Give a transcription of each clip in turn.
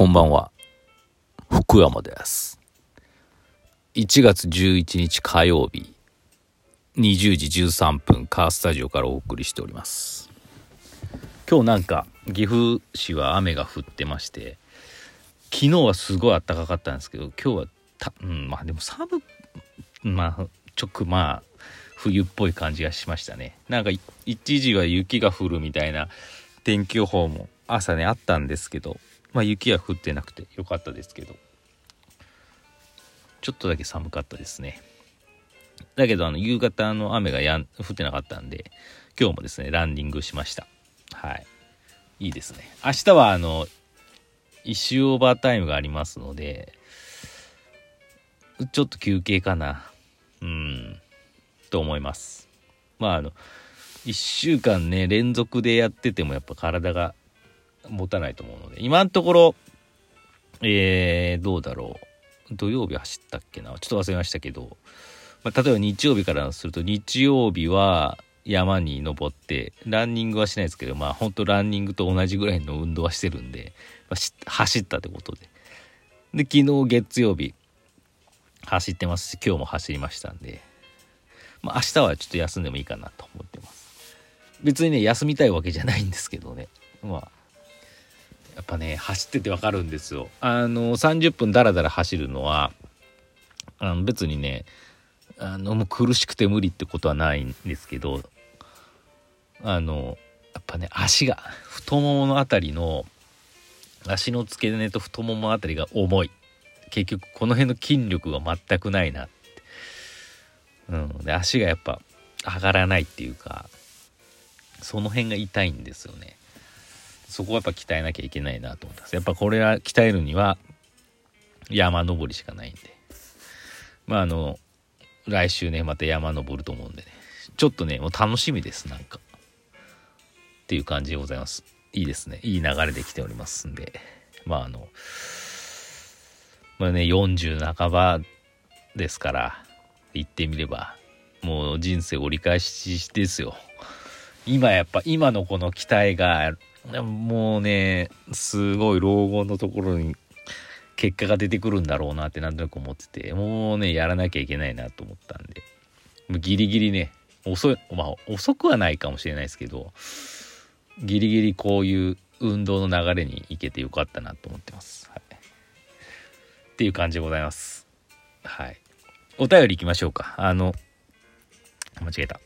こんばんは。福山です。1月11日火曜日、20時13分、カースタジオからお送りしております。今日なんか、岐阜市は雨が降ってまして、昨日はすごい暖かかったんですけど、今日はた、うん、まあでも寒、まあ、ちょくまあ、冬っぽい感じがしましたね。なんか一時は雪が降るみたいな天気予報も朝ねあったんですけど、まあ雪は降ってなくてよかったですけど、ちょっとだけ寒かったですね。だけどあの夕方の雨がやん降ってなかったんで、今日もですね、ランニングしました。はい。いいですね。明日はあの、一周オーバータイムがありますので、ちょっと休憩かな。うん。と思います。まああの、1週間ね、連続でやっててもやっぱ体が持たないと思うので、今のところ、えー、どうだろう。土曜日走ったっけな？ちょっと忘れましたけど、まあ、例えば日曜日からすると、日曜日は山に登って、ランニングはしないですけど、まあ本当ランニングと同じぐらいの運動はしてるんで、まあ走ったってことで。で、昨日月曜日、走ってますし、今日も走りましたんで、まあ、明日はちょっと休んでもいいかなと思ってます。別にね、休みたいわけじゃないんですけどね。まあ、ぱね、走っててわかるんですよ。あの、30分ダラダラ走るのは、あの別にね、あの、もう苦しくて無理ってことはないんですけど、あの、やっぱね、足が、太もものあたりの、足の付け根と太ももあたりが重い。結局、この辺の筋力が全くないなってうん、で足がやっぱ上がらないっていうかその辺が痛いんですよねそこはやっぱ鍛えなきゃいけないなと思ったんです。やっぱこれは鍛えるには山登りしかないんで。まああの来週ねまた山登ると思うんでね。ちょっとねもう楽しみですなんか。っていう感じでございます。いいですね。いい流れで来ておりますんで。まああのまあね40半ばですから言ってみればもう人生折り返しですよ。今やっぱ今のこの期待がもうねすごい老後のところに結果が出てくるんだろうなってなんとなく思っててもうねやらなきゃいけないなと思ったんでもうギリギリね遅いまあ遅くはないかもしれないですけどギリギリこういう運動の流れに行けてよかったなと思ってます、はい、っていう感じでございますはいお便り行きましょうか。あの、間違えた。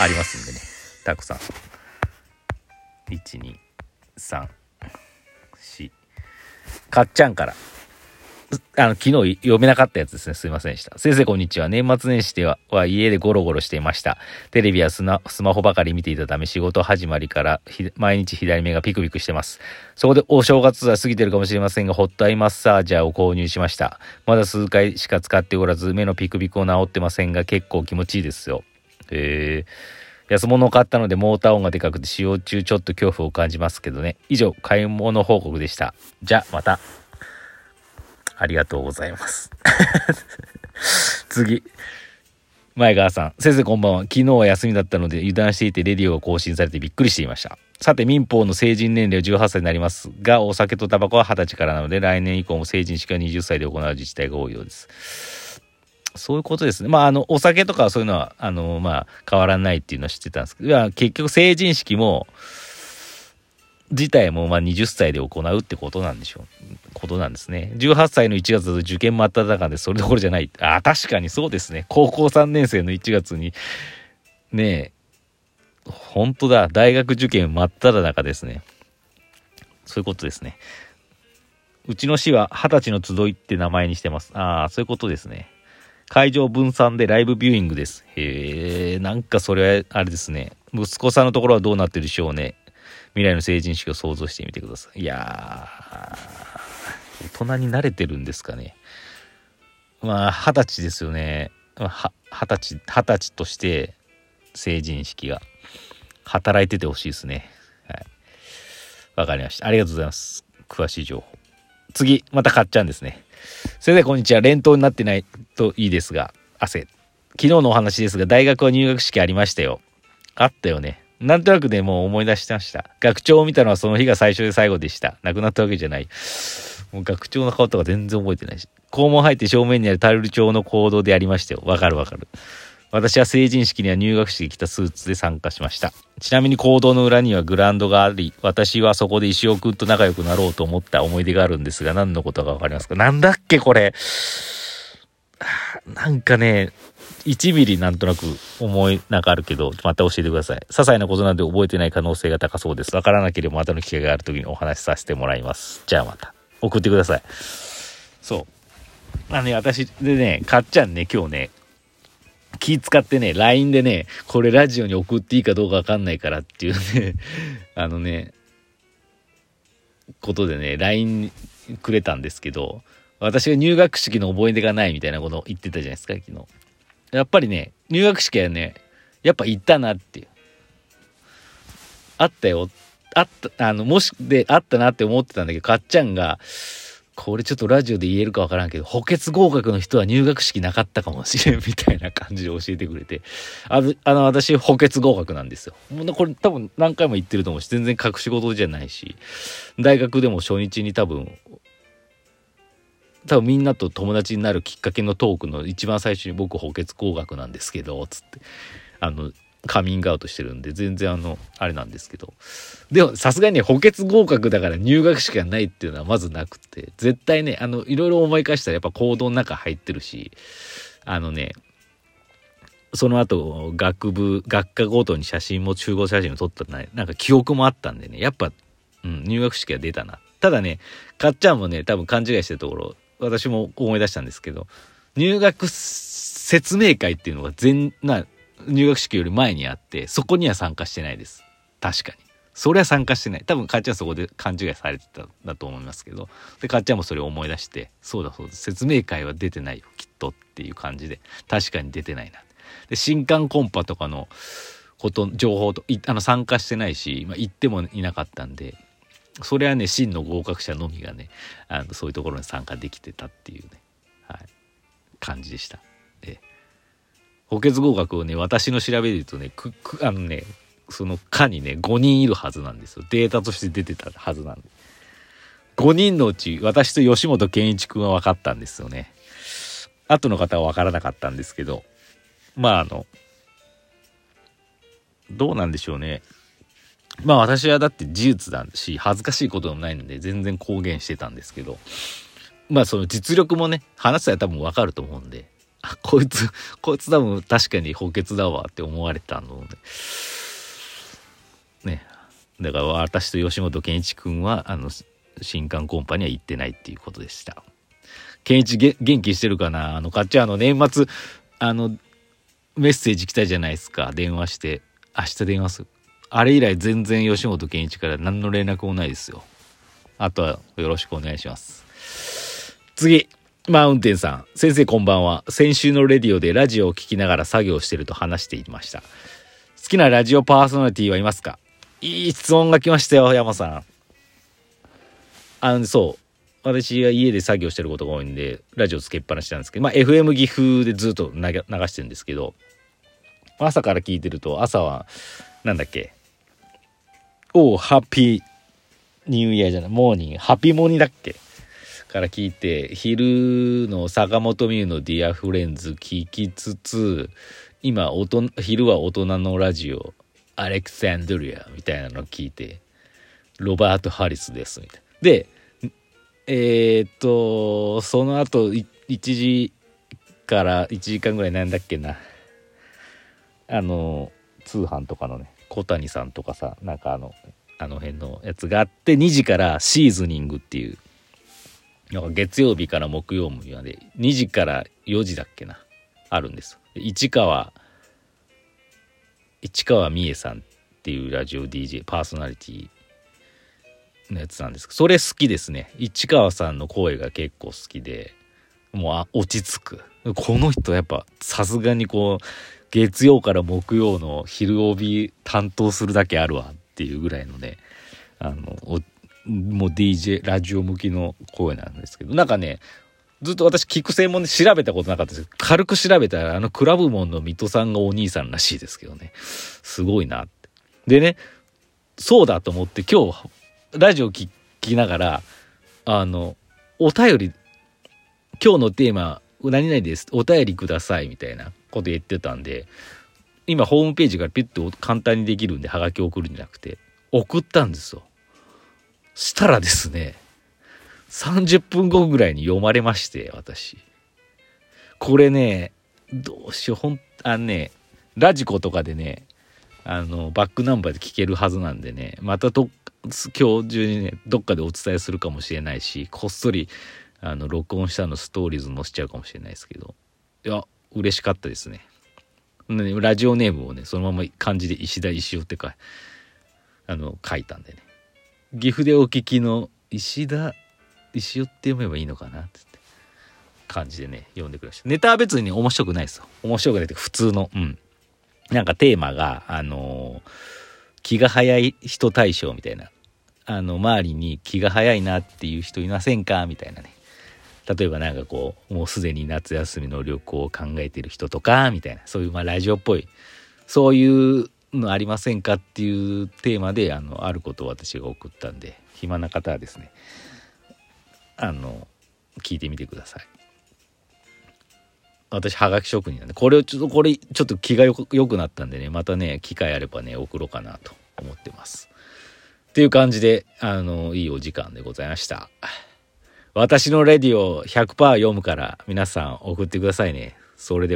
ありますんでね。たくさん。1、2、3、4。かっちゃんから。あの、昨日読めなかったやつですね。すいませんでした。先生こんにちは。年末年始ではは家でゴロゴロしていました。テレビやスマスマホばかり見ていたため仕事始まりから毎日左目がピクピクしてます。そこでお正月は過ぎてるかもしれませんが、ホットアイマッサージャーを購入しました。まだ数回しか使っておらず、目のピクピクを治ってませんが、結構気持ちいいですよ。へえ。安物を買ったのでモーター音がでかくて使用中ちょっと恐怖を感じますけどね。以上、買い物報告でした。じゃ、また。ありがとうございます。次。前川さん。先生こんばんは。昨日は休みだったので油断していてレディオが更新されてびっくりしていました。さて民法の成人年齢は18歳になりますが、お酒とタバコは20歳からなので来年以降も成人式は20歳で行う自治体が多いようです。そういうことですね。まあ、あの、お酒とかそういうのは、あの、まあ、変わらないっていうのは知ってたんですけど、結局成人式も、自体もまあ20歳で行うってことなんでしょう。ことなんですね。18歳の1月だと受験真っ只中でそれどころじゃない。あ、確かにそうですね。高校3年生の1月に、ねえ、本当だ。大学受験真っ只中ですね。そういうことですね。うちの市は二十歳の集いって名前にしてます。ああ、そういうことですね。会場分散でライブビューイングです。へえ、なんかそれはあれですね。息子さんのところはどうなってるでしょうね。未来の成人式を想像してみてください。いやー、大人に慣れてるんですかね。まあ、二十歳ですよね。二十歳、二十歳として成人式が働いててほしいですね。はい。わかりました。ありがとうございます。詳しい情報。次、また買っちゃうんですね。先生、こんにちは。連投になってないといいですが、汗。昨日のお話ですが、大学は入学式ありましたよ。あったよね。なんとなくね、もう思い出してました。学長を見たのはその日が最初で最後でした。亡くなったわけじゃない。もう学長の顔とか全然覚えてないし。校門入って正面にあるタルル町の行動でありましたよ。わかるわかる。私は成人式には入学式着たスーツで参加しました。ちなみに行動の裏にはグラウンドがあり、私はそこで石尾くんと仲良くなろうと思った思い出があるんですが、何のことかわかりますか？なんだっけこれ。なんかね、1ミリなんとなく思いなんかあるけど、また教えてください。些細なことなんで覚えてない可能性が高そうです。わからなければまたの機会がある時にお話しさせてもらいます。じゃあまた。送ってください。そう。あのね、私でね、かっちゃんね、今日ね、気使ってね、LINE でね、これラジオに送っていいかどうかわかんないからっていうね、あのね、ことでね、LINE くれたんですけど、私が入学式の思い出がないみたいなことを言ってたじゃないですか、昨日。やっぱりね、入学式はね、やっぱ行ったなっていう。あったよ。あった、あの、もし、で、あったなって思ってたんだけど、かっちゃんが、これちょっとラジオで言えるかわからんけど、補欠合格の人は入学式なかったかもしれんみたいな感じで教えてくれて、あの、あの私、補欠合格なんですよ。もうこれ多分何回も言ってると思うし、全然隠し事じゃないし、大学でも初日に多分、多分みんなと友達になるきっかけのトークの一番最初に僕補欠合格なんですけどつって。あのカミングアウトしてるんで全然あのあれなんですけど。でもさすがに補欠合格だから入学式がないっていうのはまずなくて絶対ねあのいろいろ思い返したらやっぱ行動の中入ってるしあのねその後学部学科ごとに写真も集合写真を撮ったねなんか記憶もあったんでねやっぱ、うん、入学式は出たな。ただねかっちゃんもね多分勘違いしてるところ私も思い出したんですけど、入学説明会っていうのが全、な、入学式より前にあって、そこには参加してないです。確かに。それは参加してない。多分、かっちゃんそこで勘違いされてたんだと思いますけど。で、かっちゃんもそれを思い出して、そうだそうだ、説明会は出てないよ、きっとっていう感じで、確かに出てないな。で、新刊コンパとかのこと、情報と、あの、参加してないし、まあ、行ってもいなかったんで、それはね真の合格者のみがねあのそういうところに参加できてたっていうね、はい、感じでした。え補欠合格をね私の調べで言うとねくくあのねその科にね5人いるはずなんですよ。データとして出てたはずなんで。5人のうち私と吉本健一君は分かったんですよね。後の方は分からなかったんですけど。まああのどうなんでしょうね。まあ私はだって事実だし、恥ずかしいことでもないので全然公言してたんですけど、まあその実力もね、話したら多分わかると思うんで、あ、こいつ、こいつ多分確かに補欠だわって思われたので、ね。だから私と吉本健一君は、あの、新刊コンパには行ってないっていうことでした。健一元気してるかな？あの、かっちゃんあの年末、あの、メッセージ来たじゃないですか。電話して。明日電話する。あれ以来全然吉本健一から何の連絡もないですよ。あとはよろしくお願いします。次、マウンテンさん。先生こんばんは。先週のレディオでラジオを聴きながら作業してると話していました。好きなラジオパーソナリティはいますか？いい質問が来ましたよ、山さん。あの、そう。私は家で作業してることが多いんで、ラジオつけっぱなしなんですけど、まあ、FM 岐阜でずっと流してるんですけど、朝から聞いてると、朝は、なんだっけ、おハッピーニューイヤーじゃない、モーニング、ハッピーモーニングだっけ？から聞いて、昼の坂本美雨のディアフレンズ聞きつつ、今、昼は大人のラジオ、アレクサンドリアみたいなの聞いて、ロバート・ハリスです、みたいな。で、えー、っと、その後、1時から1時間ぐらいなんだっけな。あの、通販とかのね、小谷さんとかさなんかあのあの辺のやつがあって2時からシーズニングっていうなんか月曜日から木曜日まで2時から4時だっけなあるんです市川市川美恵さんっていうラジオ DJ パーソナリティのやつなんですけどそれ好きですね。市川さんの声が結構好きでもうあ落ち着く。この人やっぱさすがにこう月曜から木曜の昼帯担当するだけあるわっていうぐらいのねあのもう DJ ラジオ向きの声なんですけどなんかねずっと私聞く専門で調べたことなかったですけど軽く調べたらあのクラブモンの水戸さんがお兄さんらしいですけどねすごいなってでね、そうだと思って今日、ラジオ聞きながら、あの、お便り、今日のテーマ、何々です。お便りください。みたいなこと言ってたんで、今ホームページからピュッと簡単にできるんで、ハガキ送るんじゃなくて、送ったんですよ。したらですね、30分後ぐらいに読まれまして、私。これね、どうしよう、ほん、あのね、ラジコとかでね、あの、バックナンバーで聞けるはずなんでね、またど今日中にね、どっかでお伝えするかもしれないし、こっそり、あの、録音したのストーリーズ載せちゃうかもしれないですけど、いや、嬉しかったですね。ラジオネームをね、そのまま漢字で石田石尾ってか、あの、書いたんでね。岐阜でお聞きの石田石尾って読めばいいのかなって感じでね、読んでくれました。ネタは別に面白くないですよ。面白くないって普通の、うん。なんかテーマが、あのー、気が早い人対象みたいな。あの、周りに気が早いなっていう人いませんかみたいなね。例えばなんかこう、もうすでに夏休みの旅行を考えてる人とか、みたいな。そういうまあラジオっぽい。そういうのありませんかっていうテーマで、あの、あることを私が送ったんで、暇な方はですね、あの、聞いてみてください。私、はがき職人なんで、これをちょっと、これ、ちょっと気がよくなったんでね、またね、機会あればね、送ろうかなと思ってます。っていう感じで、あの、いいお時間でございました。私のレディを100%読むから皆さん送ってくださいね。それで